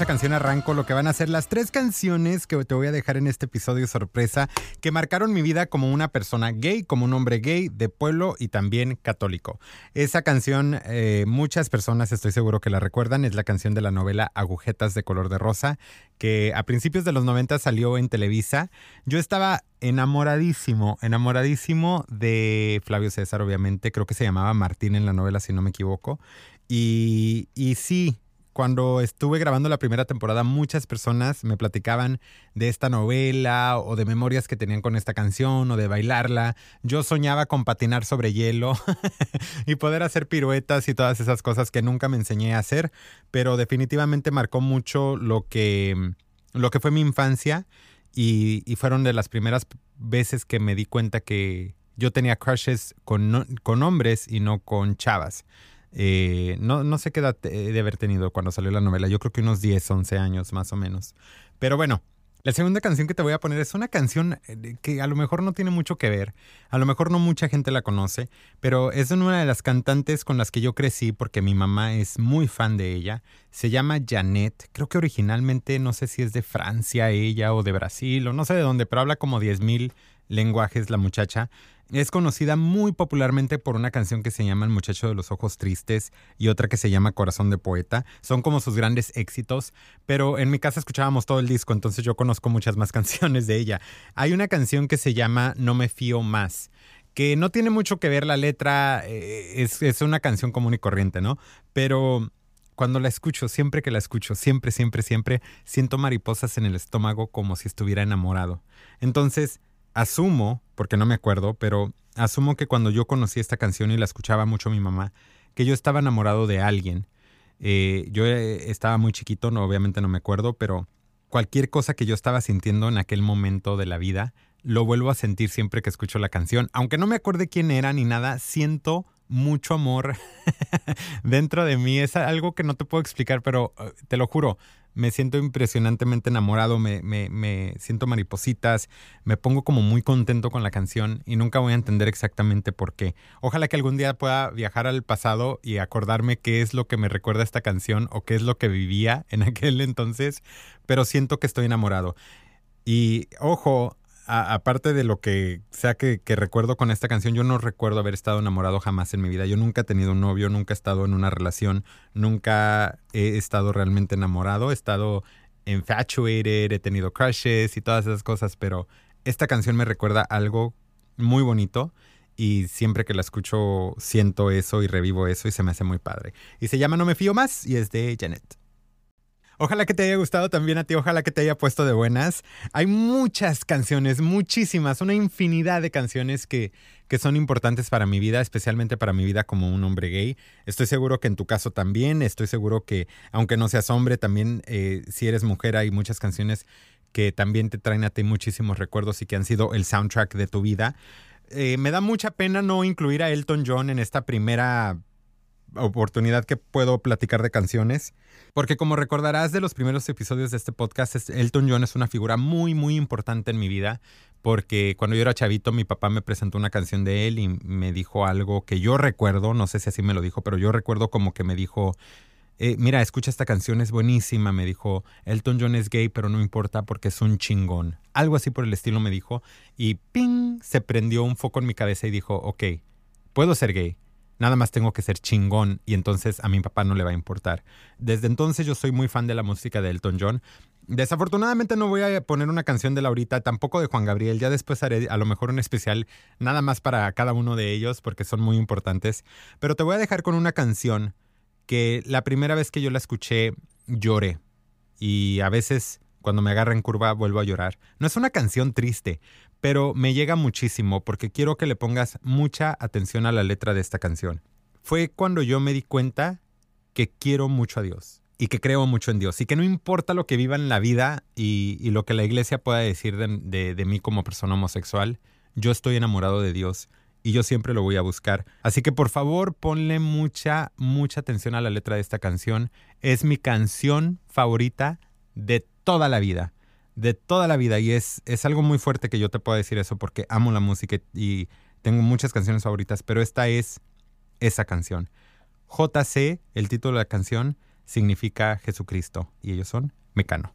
esa canción arranco lo que van a ser las tres canciones que te voy a dejar en este episodio sorpresa que marcaron mi vida como una persona gay, como un hombre gay de pueblo y también católico. Esa canción, eh, muchas personas estoy seguro que la recuerdan, es la canción de la novela Agujetas de color de rosa, que a principios de los 90 salió en Televisa. Yo estaba enamoradísimo, enamoradísimo de Flavio César, obviamente, creo que se llamaba Martín en la novela, si no me equivoco. Y, y sí, cuando estuve grabando la primera temporada, muchas personas me platicaban de esta novela o de memorias que tenían con esta canción o de bailarla. Yo soñaba con patinar sobre hielo y poder hacer piruetas y todas esas cosas que nunca me enseñé a hacer, pero definitivamente marcó mucho lo que, lo que fue mi infancia y, fueron de las primeras veces que me di cuenta que yo tenía crushes con, con hombres y no con chavas. Eh, no, no sé qué edad de haber tenido cuando salió la novela. Yo creo que unos 10, 11 años más o menos. Pero bueno, la segunda canción que te voy a poner es una canción eh, que a lo mejor no tiene mucho que ver, a lo mejor no mucha gente la conoce, pero es una de las cantantes con las que yo crecí porque mi mamá es muy fan de ella. Se llama Janet, creo que originalmente no sé si es de Francia ella o de Brasil o no sé de dónde, pero habla como 10.000 lenguajes la muchacha. Es conocida muy popularmente por una canción que se llama El muchacho de los ojos tristes y otra que se llama Corazón de poeta. Son como sus grandes éxitos, pero en mi casa escuchábamos todo el disco, entonces yo conozco muchas más canciones de ella. Hay una canción que se llama No me fío más que no tiene mucho que ver la letra, eh, es, es una canción común y corriente, ¿no? Pero cuando la escucho, siempre que la escucho, siempre, siempre, siempre, siento mariposas en el estómago como si estuviera enamorado. Entonces, asumo, porque no me acuerdo, pero asumo que cuando yo conocí esta canción y la escuchaba mucho mi mamá, que yo estaba enamorado de alguien. Eh, yo eh, estaba muy chiquito, no, obviamente no me acuerdo, pero cualquier cosa que yo estaba sintiendo en aquel momento de la vida, lo vuelvo a sentir siempre que escucho la canción. Aunque no me acuerde quién era ni nada, siento mucho amor dentro de mí. Es algo que no te puedo explicar, pero eh, te lo juro, me siento impresionantemente enamorado, me, me, me, siento maripositas, me pongo como muy contento con la canción y nunca voy a entender exactamente por qué. Ojalá que algún día pueda viajar al pasado y acordarme qué es lo que me recuerda esta canción o qué es lo que vivía en aquel entonces, pero siento que estoy enamorado. Y ojo, aparte de lo que sea que, recuerdo con esta canción, yo no recuerdo haber estado enamorado jamás en mi vida. Yo nunca he tenido un novio, nunca he estado en una relación, nunca he estado realmente enamorado. He estado infatuated, he tenido crushes y todas esas cosas, pero esta canción me recuerda algo muy bonito y siempre que la escucho siento eso y revivo eso y se me hace muy padre. Y se llama No me fío más y es de Janet. Ojalá que te haya gustado también a ti, ojalá que te haya puesto de buenas. Hay muchas canciones, muchísimas, una infinidad de canciones que, que son importantes para mi vida, especialmente para mi vida como un hombre gay. Estoy seguro que en tu caso también, estoy seguro que aunque no seas hombre, también eh, si eres mujer hay muchas canciones que también te traen a ti muchísimos recuerdos y que han sido el soundtrack de tu vida. Eh, me da mucha pena no incluir a Elton John en esta primera oportunidad que puedo platicar de canciones. Porque como recordarás de los primeros episodios de este podcast, Elton John es una figura muy, muy importante en mi vida. Porque cuando yo era chavito, mi papá me presentó una canción de él y me dijo algo que yo recuerdo, no sé si así me lo dijo, pero yo recuerdo como que me dijo, eh, mira, escucha esta canción, es buenísima. Me dijo, Elton John es gay, pero no importa porque es un chingón. Algo así por el estilo me dijo. Y ping, se prendió un foco en mi cabeza y dijo, ok, puedo ser gay nada más tengo que ser chingón y entonces a mi papá no le va a importar. Desde entonces yo soy muy fan de la música de Elton John. Desafortunadamente no voy a poner una canción de Laurita, tampoco de Juan Gabriel. Ya después haré a lo mejor un especial nada más para cada uno de ellos porque son muy importantes. Pero te voy a dejar con una canción que la primera vez que yo la escuché lloré. Y a veces cuando me agarra en curva vuelvo a llorar. No es una canción triste, pero me llega muchísimo porque quiero que le pongas mucha atención a la letra de esta canción. Fue cuando yo me di cuenta que quiero mucho a Dios y que creo mucho en Dios y que no importa lo que viva en la vida y, lo que la iglesia pueda decir de, de mí como persona homosexual, yo estoy enamorado de Dios y yo siempre lo voy a buscar. Así que por favor ponle mucha, mucha atención a la letra de esta canción. Es mi canción favorita de toda la vida de toda la vida y es, es algo muy fuerte que yo te pueda decir eso porque amo la música y tengo muchas canciones favoritas, pero esta es esa canción. JC, el título de la canción, significa Jesucristo y ellos son Mecano.